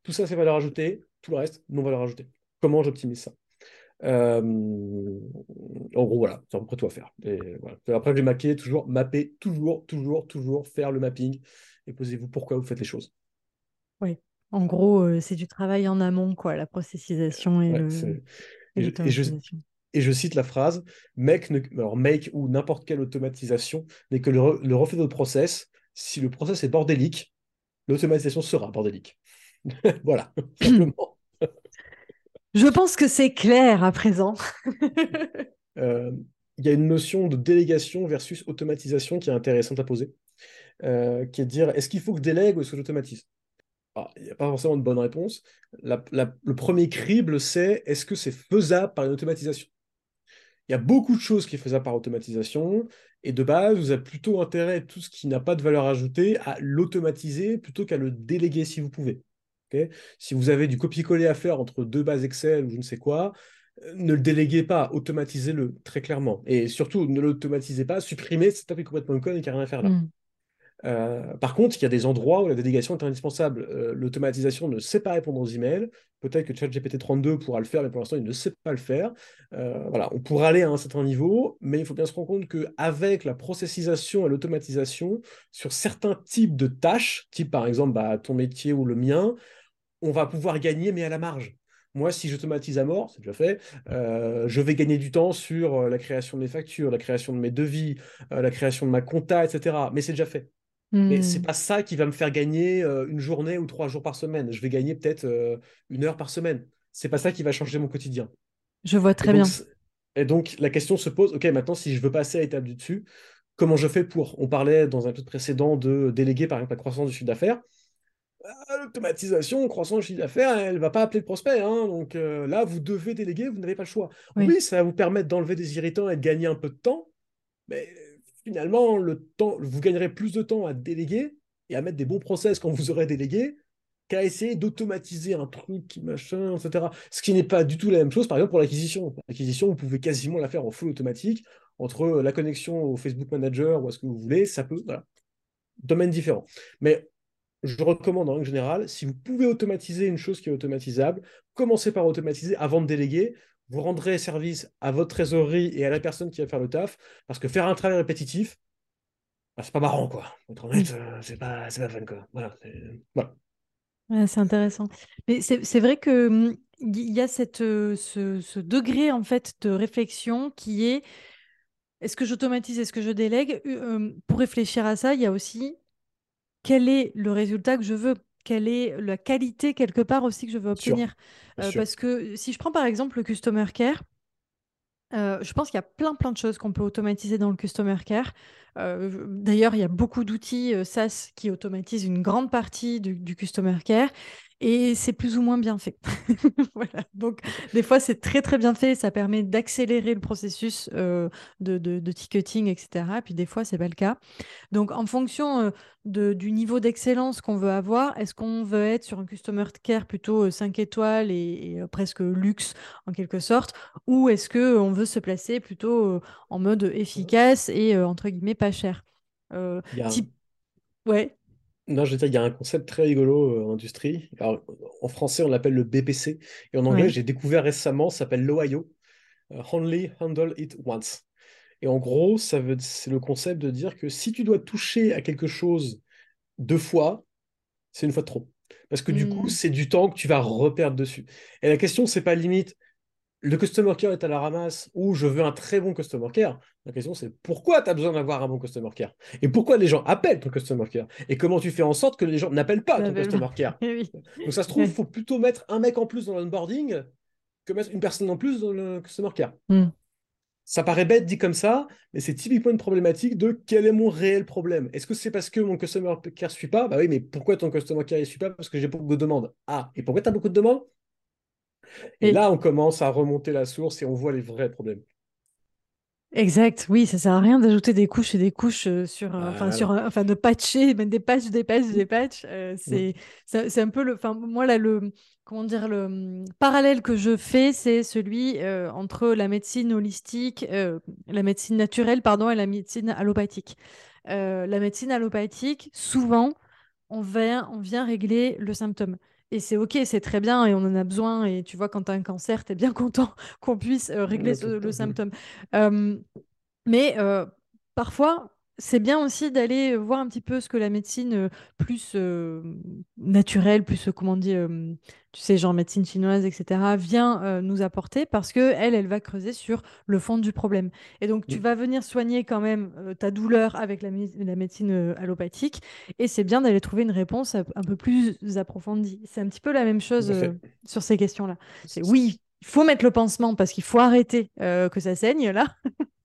Tout ça, c'est valeur ajoutée. Tout le reste, non valeur ajoutée. Comment j'optimise ça? Euh, En gros, voilà, c'est à peu près tout à faire. Et voilà. Après, j'ai maqué, toujours mapper, toujours, toujours, toujours faire le mapping et posez-vous pourquoi vous faites les choses. Oui. En gros, euh, c'est du travail en amont, quoi, la processisation et l'automatisation et je cite la phrase make, alors make ou n'importe quelle automatisation n'est que le, reflet de process. Si le process est bordélique, l'automatisation sera bordélique. voilà, simplement. Je pense que c'est clair à présent. Euh, il y a une notion de délégation versus automatisation qui est intéressante à poser, euh, qui est de dire est-ce qu'il faut que je délègue ou est-ce que j'automatise? Il n'y a pas forcément de bonne réponse. le premier crible, c'est est-ce que c'est faisable par une automatisation? Il y a beaucoup de choses qui sont faisables par automatisation. Et de base, vous avez plutôt intérêt, tout ce qui n'a pas de valeur ajoutée, à l'automatiser plutôt qu'à le déléguer si vous pouvez. si vous avez du copier-coller à faire entre deux bases Excel ou je ne sais quoi, euh, ne le déléguez pas, automatisez-le très clairement. Et surtout, ne l'automatisez pas, supprimez cette est complètement con et qui n'a rien à faire là. Mm. Euh, par contre, il y a des endroits où la délégation est indispensable. Euh, l'automatisation ne sait pas répondre aux emails. Peut-être que ChatGPT 32 pourra le faire, mais pour l'instant, il ne sait pas le faire. Euh, voilà, on pourra aller à un certain niveau, mais il faut bien se rendre compte qu'avec la processisation et l'automatisation, sur certains types de tâches, type par exemple bah, ton métier ou le mien, on va pouvoir gagner, mais à la marge. Moi, si j'automatise à mort, c'est déjà fait, je vais gagner du temps sur la création de mes factures, la création de mes devis, la création de ma compta, etc. Mais c'est déjà fait. Mais c'est hmm. pas ça qui va me faire gagner euh, une journée ou trois jours par semaine. Je vais gagner peut-être euh, une heure par semaine. C'est pas ça qui va changer mon quotidien. Je vois très bien. Et donc la question se pose, ok, maintenant si je veux passer à l'étape du dessus, comment je fais pour? On parlait dans un épisode précédent de déléguer par exemple la croissance du chiffre d'affaires. Ah, l'automatisation, croissance du chiffre d'affaires, elle va pas appeler le prospect. Hein. donc euh, là, vous devez déléguer, vous n'avez pas le choix. Oui. oui, ça va vous permettre d'enlever des irritants et de gagner un peu de temps, mais finalement, le temps, vous gagnerez plus de temps à déléguer et à mettre des bons process quand vous aurez délégué qu'à essayer d'automatiser un truc, machin, etc. Ce qui n'est pas du tout la même chose, par exemple, pour l'acquisition. L'acquisition, vous pouvez quasiment la faire en full automatique, entre la connexion au Facebook Manager ou à ce que vous voulez, ça peut. Domaine différent. Mais je recommande en général, si vous pouvez automatiser une chose qui est automatisable, commencez par automatiser avant de déléguer vous rendrez service à votre trésorerie et à la personne qui va faire le taf, parce que faire un travail répétitif, bah, c'est pas marrant, quoi. Être honnête, euh, c'est pas, pas fun, quoi. Voilà. C'est intéressant. Mais c'est vrai que hum, il y a cette, euh, ce, degré en fait de réflexion qui est est-ce que j'automatise, est-ce que je délègue? Hum, Pour réfléchir à ça, il y a aussi quel est le résultat que je veux? Quelle est la qualité quelque part aussi que je veux obtenir. Euh, parce que si je prends par exemple le Customer Care, euh, je pense qu'il y a plein plein de choses qu'on peut automatiser dans le Customer Care. Euh, d'ailleurs, il y a beaucoup d'outils SaaS qui automatisent une grande partie du, du Customer Care et c'est plus ou moins bien fait. voilà. Donc, des fois, c'est très très bien fait. Ça permet d'accélérer le processus de, de, ticketing, etc. Et puis, des fois, c'est pas le cas. Donc, en fonction de, du niveau d'excellence qu'on veut avoir, est-ce qu'on veut être sur un customer care plutôt 5 étoiles et, presque luxe en quelque sorte, ou est-ce qu'on veut se placer plutôt en mode efficace et entre guillemets pas cher? Type... Ouais. Non, je veux dire, il y a un concept très rigolo en industrie. en français, on l'appelle le BPC. Et en anglais, j'ai découvert récemment, ça s'appelle l'OIO. Euh, Only Handle It Once. Et en gros, ça veut, c'est le concept de dire que si tu dois toucher à quelque chose deux fois, c'est une fois de trop. Parce que du coup, mmh. c'est du temps que tu vas reperdre dessus. Et la question, c'est pas limite, le customer care est à la ramasse ou je veux un très bon customer care. La question, c'est pourquoi tu as besoin d'avoir un bon customer care Et pourquoi les gens appellent ton customer care Et comment tu fais en sorte que les gens n'appellent pas ton customer care? Donc ça se trouve, il faut plutôt mettre un mec en plus dans l'onboarding que mettre une personne en plus dans le customer care. Hmm. Ça paraît bête dit comme ça, mais c'est typiquement une problématique de quel est mon réel problème? Est-ce que c'est parce que mon customer care ne suit pas? Bah oui, mais pourquoi ton customer care ne suit pas? Parce que j'ai beaucoup de demandes. Ah, et pourquoi tu as beaucoup de demandes? Et, là, on commence à remonter la source et on voit les vrais problèmes. Exact, oui, ça sert à rien d'ajouter des couches et des couches euh, sur, euh, enfin, sur, enfin, de patcher, mettre des patchs, des patchs, des patchs. Euh, c'est, c'est un peu le, enfin, moi là, le, comment dire, le hum, parallèle que je fais, c'est celui entre la médecine holistique, la médecine naturelle, pardon, et la médecine allopathique. la médecine allopathique, souvent, on vient, on vient régler le symptôme. Et c'est OK, c'est très bien et on en a besoin. Et tu vois, quand tu as un cancer, tu es bien content qu'on puisse euh, régler le symptôme. mais euh, parfois, c'est bien aussi d'aller voir un petit peu ce que la médecine plus euh, naturelle, plus, comment dire, tu sais, genre médecine chinoise, etc., vient nous apporter parce que elle, elle va creuser sur le fond du problème. Et donc, tu vas venir soigner quand même ta douleur avec la, la médecine allopathique et c'est bien d'aller trouver une réponse un peu plus approfondie. C'est un petit peu la même chose sur ces questions-là. C'est oui, il faut mettre le pansement parce qu'il faut arrêter que ça saigne là.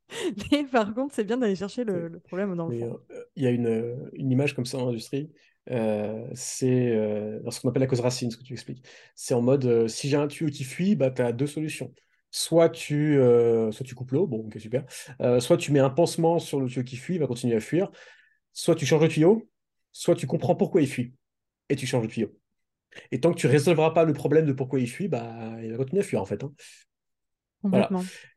Mais par contre, c'est bien d'aller chercher le, problème dans le fond. Euh, il y a une, euh, une, image comme ça en industrie. Euh, c'est ce qu'on appelle la cause racine, ce que tu expliques. C'est en mode, si j'ai un tuyau qui fuit, bah, tu as deux solutions. Soit tu, soit tu coupes l'eau, bon, ok, super. soit tu mets un pansement sur le tuyau qui fuit, il va continuer à fuir. Soit tu changes le tuyau, soit tu comprends pourquoi il fuit et tu changes le tuyau. Et tant que tu résolveras pas le problème de pourquoi il fuit, bah, il va continuer à fuir en fait. Hein.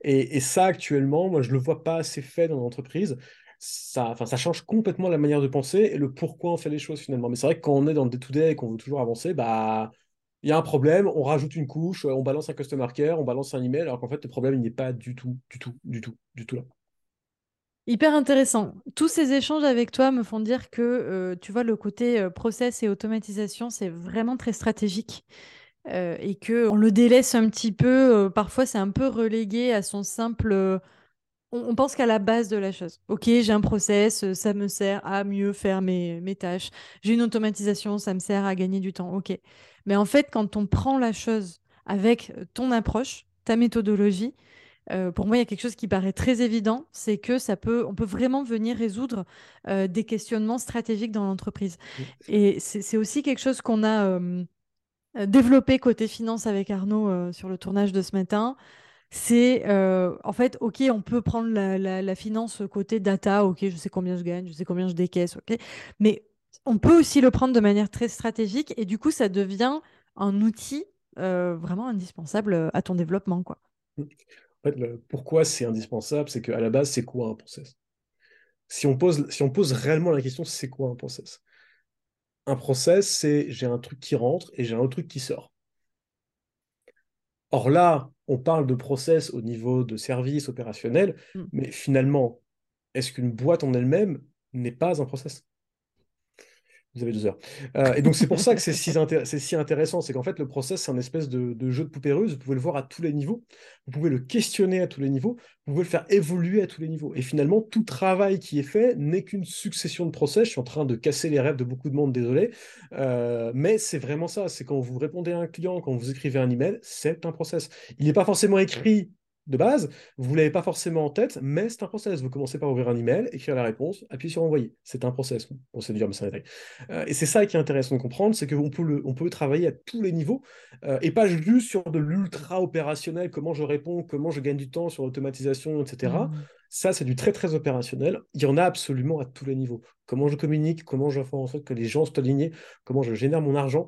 Et, ça, actuellement, moi, je le vois pas assez fait dans l'entreprise. Ça, ça change complètement la manière de penser et le pourquoi on fait les choses finalement. Mais c'est vrai que quand on est dans le day-to-day et qu'on veut toujours avancer, bah, il y a un problème, on rajoute une couche, on balance un customer care, on balance un email, alors qu'en fait, le problème, il n'est pas du tout, du tout, du tout, du tout là. Hyper intéressant. Tous ces échanges avec toi me font dire que, euh, tu vois, le côté euh, process et automatisation, c'est vraiment très stratégique. Euh, et que on le délaisse un petit peu. parfois, c'est un peu relégué à son simple. On, pense qu'à la base de la chose. Ok, j'ai un process, ça me sert à mieux faire mes, mes tâches. J'ai une automatisation, ça me sert à gagner du temps. Ok. Mais en fait, quand on prend la chose avec ton approche, ta méthodologie, euh, pour moi, il y a quelque chose qui paraît très évident, c'est que ça peut, on peut vraiment venir résoudre euh, des questionnements stratégiques dans l'entreprise. Et c'est aussi quelque chose qu'on a euh, développé côté finance avec Arnaud sur le tournage de ce matin. C'est en fait, ok, on peut prendre la, finance côté data, ok, je sais combien je gagne, je sais combien je décaisse, ok, mais on peut aussi le prendre de manière très stratégique et du coup, ça devient un outil vraiment indispensable à ton développement, quoi. Mmh pourquoi c'est indispensable, c'est qu'à la base, c'est quoi un process? Si on, pose, si on pose réellement la question, c'est quoi un process? Un process, c'est j'ai un truc qui rentre et j'ai un autre truc qui sort. Or là, on parle de process au niveau de service opérationnel, mm. mais finalement, est-ce qu'une boîte en elle-même n'est pas un process? Vous avez deux heures. Euh, et donc, c'est pour ça que c'est si, si, intéressant. C'est qu'en fait, le process, c'est un espèce de, jeu de poupée russe. Vous pouvez le voir à tous les niveaux. Vous pouvez le questionner à tous les niveaux. Vous pouvez le faire évoluer à tous les niveaux. Et finalement, tout travail qui est fait n'est qu'une succession de process. Je suis en train de casser les rêves de beaucoup de monde, désolé. Euh, mais c'est vraiment ça. C'est quand vous répondez à un client, quand vous écrivez un email, c'est un process. Il n'est pas forcément écrit de base, vous ne l'avez pas forcément en tête, mais c'est un process. Vous commencez par ouvrir un email, écrire la réponse, appuyer sur envoyer. C'est un process. On sait dire, mais c'est euh, Et c'est ça qui est intéressant de comprendre, c'est qu'on peut, le, on peut travailler à tous les niveaux euh, et pas juste sur de l'ultra opérationnel, comment je réponds, comment je gagne du temps sur l'automatisation, etc. Mmh. Ça, c'est du très, très opérationnel. Il y en a absolument à tous les niveaux. Comment je communique, comment je fais en sorte que les gens soient alignés, comment je génère mon argent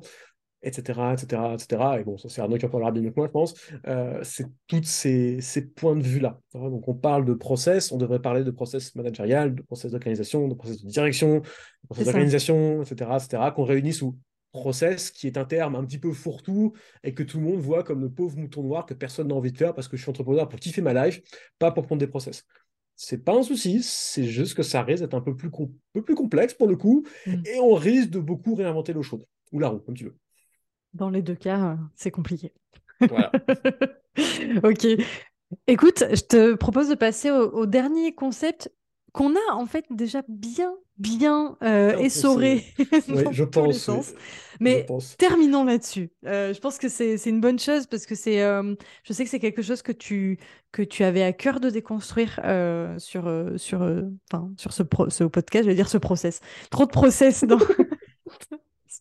etc., etc., etc. Et bon, ça c'est Arnaud qui en parlera bien mieux que moi, je pense. Euh, c'est tous ces, ces, points de vue-là. Donc, on parle de process, on devrait parler de process managérial, de process d'organisation, de process de direction, de process d'organisation, etc., etc., qu'on réunit sous process, qui est un terme un petit peu fourre-tout et que tout le monde voit comme le pauvre mouton noir que personne n'a envie de faire parce que je suis entrepreneur pour kiffer ma life, pas pour prendre des process. C'est pas un souci, c'est juste que ça risque d'être un peu plus, peu plus complexe pour le coup, mm. et on risque de beaucoup réinventer l'eau chaude, ou la roue, comme tu veux. Dans les deux cas, euh, c'est compliqué. Voilà. ok. Écoute, je te propose de passer au, dernier concept qu'on a en fait déjà bien, bien euh, essoré dans je tous pense, les sens. Mais terminons là-dessus. Euh, je pense que c'est une bonne chose parce que c'est, je sais que c'est quelque chose que tu, que tu avais à cœur de déconstruire sur, sur, sur ce, ce podcast, je vais dire ce process. Trop de process dans,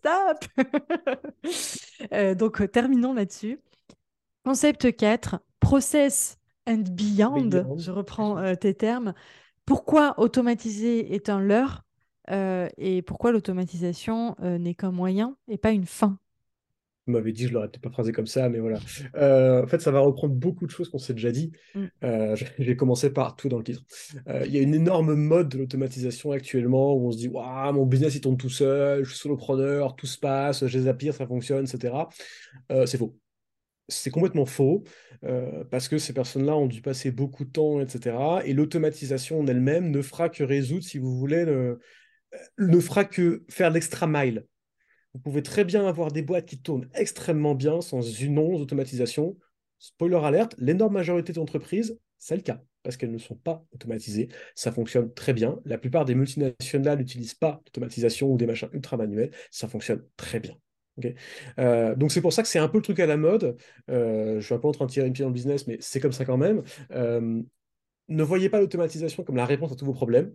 Stop euh, Donc, euh, terminons là-dessus. Concept 4, process and beyond. Je reprends euh, tes termes. Pourquoi automatiser est un leurre et pourquoi l'automatisation n'est qu'un moyen et pas une fin? Vous m'avez dit, je l'aurais peut-être pas phrasé comme ça, mais voilà. Euh, en fait, ça va reprendre beaucoup de choses qu'on s'est déjà dit. Mm. Euh, je vais commencer par tout dans le titre. Euh, il y a une énorme mode de l'automatisation actuellement où on se dit, waouh, mon business il tourne tout seul, je suis solopreneur, tout se passe, j'ai Zapier, ça fonctionne, etc. c'est faux. C'est complètement faux parce que ces personnes-là ont dû passer beaucoup de temps, etc. Et l'automatisation en elle-même ne fera que résoudre, si vous voulez, ne fera que faire l'extra mile. Vous pouvez très bien avoir des boîtes qui tournent extrêmement bien sans une once d'automatisation. Spoiler alerte, l'énorme majorité d'entreprises, c'est le cas, parce qu'elles ne sont pas automatisées. Ça fonctionne très bien. La plupart des multinationales n'utilisent pas d'automatisation ou des machins ultra manuels. Ça fonctionne très bien. Euh, donc c'est pour ça que c'est un peu le truc à la mode. Euh, je ne suis pas en train de tirer une pied dans le business, mais c'est comme ça quand même. Euh, ne voyez pas l'automatisation comme la réponse à tous vos problèmes.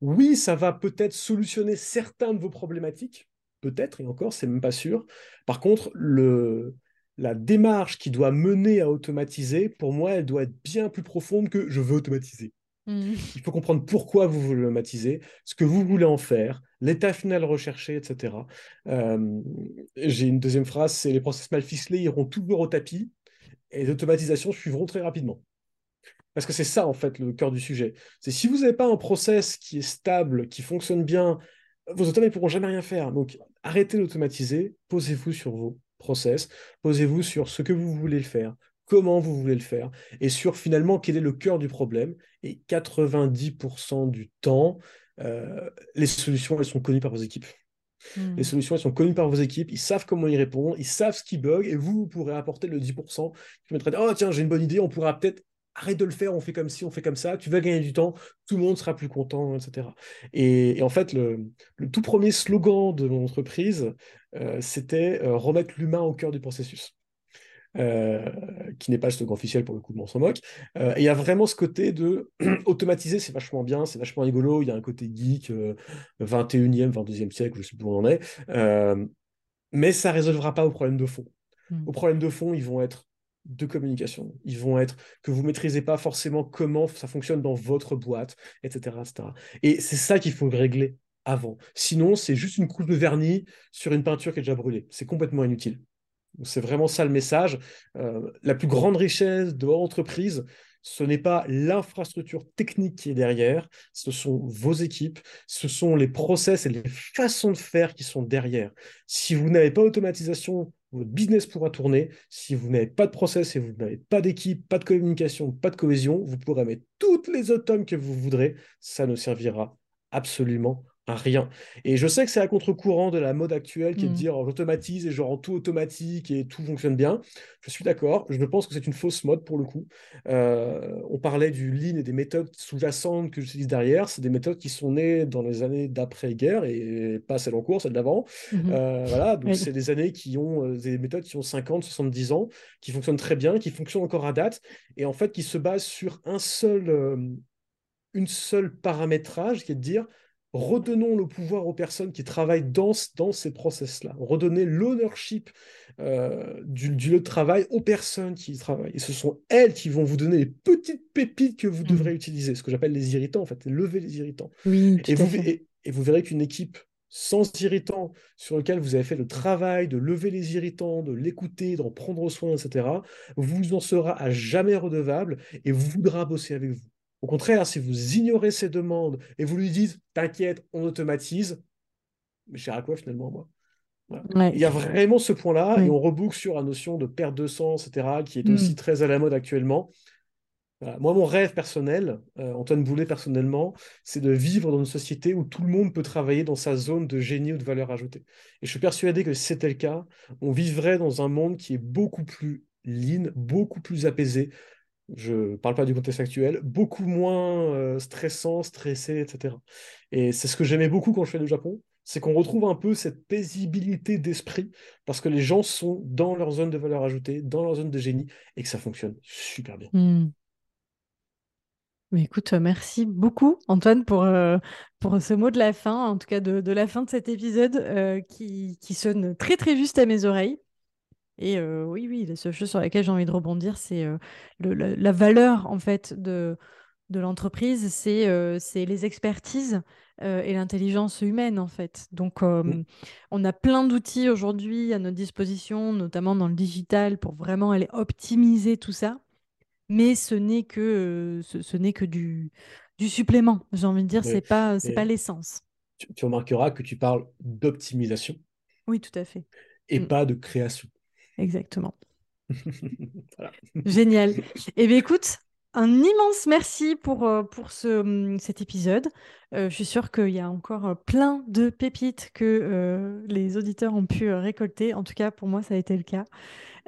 Oui, ça va peut-être solutionner certains de vos problématiques, peut-être, et encore, c'est même pas sûr. Par contre, le, la démarche qui doit mener à automatiser, pour moi, elle doit être bien plus profonde que je veux automatiser. Mmh. Il faut comprendre pourquoi vous voulez automatiser, ce que vous voulez en faire, l'état final recherché, etc. J'ai une deuxième phrase, c'est les process mal ficelés iront toujours au tapis et les automatisations suivront très rapidement. Parce que c'est ça, en fait, le cœur du sujet. C'est si vous n'avez pas un process qui est stable, qui fonctionne bien, vos automates ne pourront jamais rien faire. Donc, arrêtez d'automatiser, posez-vous sur vos process, posez-vous sur ce que vous voulez faire, comment vous voulez le faire, et sur finalement quel est le cœur du problème. Et 90% du temps, euh, les solutions, elles sont connues par vos équipes. Hmm. Les solutions, elles sont connues par vos équipes, ils savent comment y répondre, ils savent ce qui bug, et vous, vous pourrez apporter le 10% qui mettrait Oh, tiens, j'ai une bonne idée, on pourra peut-être arrête de le faire, on fait comme ci, on fait comme ça, tu vas gagner du temps, tout le monde sera plus content, etc. Et, en fait, le, tout premier slogan de mon entreprise, euh, c'était euh, remettre l'humain au cœur du processus. Euh, qui n'est pas le slogan officiel pour le coup, mais on s'en moque. et il y a vraiment ce côté de automatiser, c'est vachement bien, c'est vachement rigolo, il y a un côté geek, 21e, 22e siècle, je sais plus où on en est, mais ça ne résolvera pas au problème de fond. Hmm. Au problème de fond, ils vont être de communication. Ils vont être que vous maîtrisez pas forcément comment ça fonctionne dans votre boîte, etc. etc. Et c'est ça qu'il faut régler avant. Sinon, c'est juste une couche de vernis sur une peinture qui est déjà brûlée. C'est complètement inutile. C'est vraiment ça le message. Euh, la plus grande richesse de l'entreprise, ce n'est pas l'infrastructure technique qui est derrière, ce sont vos équipes, ce sont les process et les façons de faire qui sont derrière. Si vous n'avez pas d'automatisation votre business pourra tourner. Si vous n'avez pas de process et vous n'avez pas d'équipe, pas de communication, pas de cohésion, vous pourrez mettre toutes les automes que vous voudrez, ça ne servira absolument rien. Et je sais que c'est à contre-courant de la mode actuelle qui est de mm. dire j'automatise et je rends tout automatique et tout fonctionne bien. Je suis d'accord. Je pense que c'est une fausse mode pour le coup. Euh, on parlait du lean et des méthodes sous-jacentes que j'utilise derrière. C'est des méthodes qui sont nées dans les années d'après-guerre et pas celles en cours, celles d'avant. Mm-hmm. Euh, voilà, donc c'est des années qui ont euh, des méthodes qui ont 50, 70 ans, qui fonctionnent très bien, qui fonctionnent encore à date et en fait qui se basent sur un seul, une seule paramétrage qui est de dire redonnons le pouvoir aux personnes qui travaillent dans, dans ces process-là. Redonnez l'ownership euh, du, lieu de travail aux personnes qui y travaillent. Et ce sont elles qui vont vous donner les petites pépites que vous devrez mm. utiliser, ce que j'appelle les irritants, en fait, lever les irritants. et, vous, et, vous verrez qu'une équipe sans irritants, sur lequel vous avez fait le travail de lever les irritants, de l'écouter, d'en prendre soin, etc., vous en sera à jamais redevable et voudra bosser avec vous. Au contraire, si vous ignorez ses demandes et vous lui dites T'inquiète, on automatise, mais cher à quoi finalement, moi? Il y a vraiment ce point-là, et on reboucle sur la notion de perte de sens, etc., qui est mm. aussi très à la mode actuellement. Moi, mon rêve personnel, euh, Antoine Boulet personnellement, c'est de vivre dans une société où tout le monde peut travailler dans sa zone de génie ou de valeur ajoutée. Et je suis persuadé que si c'était le cas, on vivrait dans un monde qui est beaucoup plus lean, beaucoup plus apaisé, je parle pas du contexte actuel, beaucoup moins euh, stressant, stressé, etc. Et c'est ce que j'aimais beaucoup quand je suis au Japon, c'est qu'on retrouve un peu cette paisibilité d'esprit, parce que les gens sont dans leur zone de valeur ajoutée, dans leur zone de génie, et que ça fonctionne super bien. Hmm. Mais écoute, merci beaucoup Antoine pour, euh, pour ce mot de la fin, en tout cas de, la fin de cet épisode euh, qui, qui sonne très très juste à mes oreilles. Et oui, oui, la seule chose sur laquelle j'ai envie de rebondir, c'est la, valeur en fait de, de l'entreprise, c'est les expertises et l'intelligence humaine en fait. Donc, mmh. on a plein d'outils aujourd'hui à notre disposition, notamment dans le digital, pour vraiment aller optimiser tout ça. Mais ce n'est que, ce, n'est que du, du supplément. J'ai envie de dire, c'est pas, c'est pas l'essence. Tu, remarqueras que tu parles d'optimisation. Oui, tout à fait. Et mmh. pas de création. Exactement. Génial. Eh bien, écoute, un immense merci pour, euh, pour ce, hum, cet épisode. Euh, je suis sûre qu'il y a encore euh, plein de pépites que les auditeurs ont pu récolter. En tout cas, pour moi, ça a été le cas.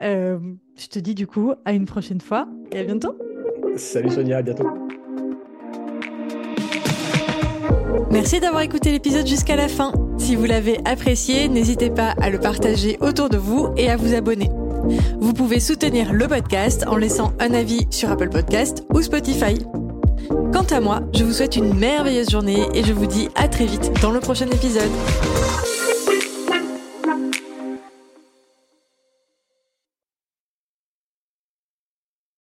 je te dis du coup à une prochaine fois et à bientôt. Salut Sonia, à bientôt. Merci d'avoir écouté l'épisode jusqu'à la fin. Si vous l'avez apprécié, n'hésitez pas à le partager autour de vous et à vous abonner. Vous pouvez soutenir le podcast en laissant un avis sur Apple Podcast ou Spotify. Quant à moi, je vous souhaite une merveilleuse journée et je vous dis à très vite dans le prochain épisode.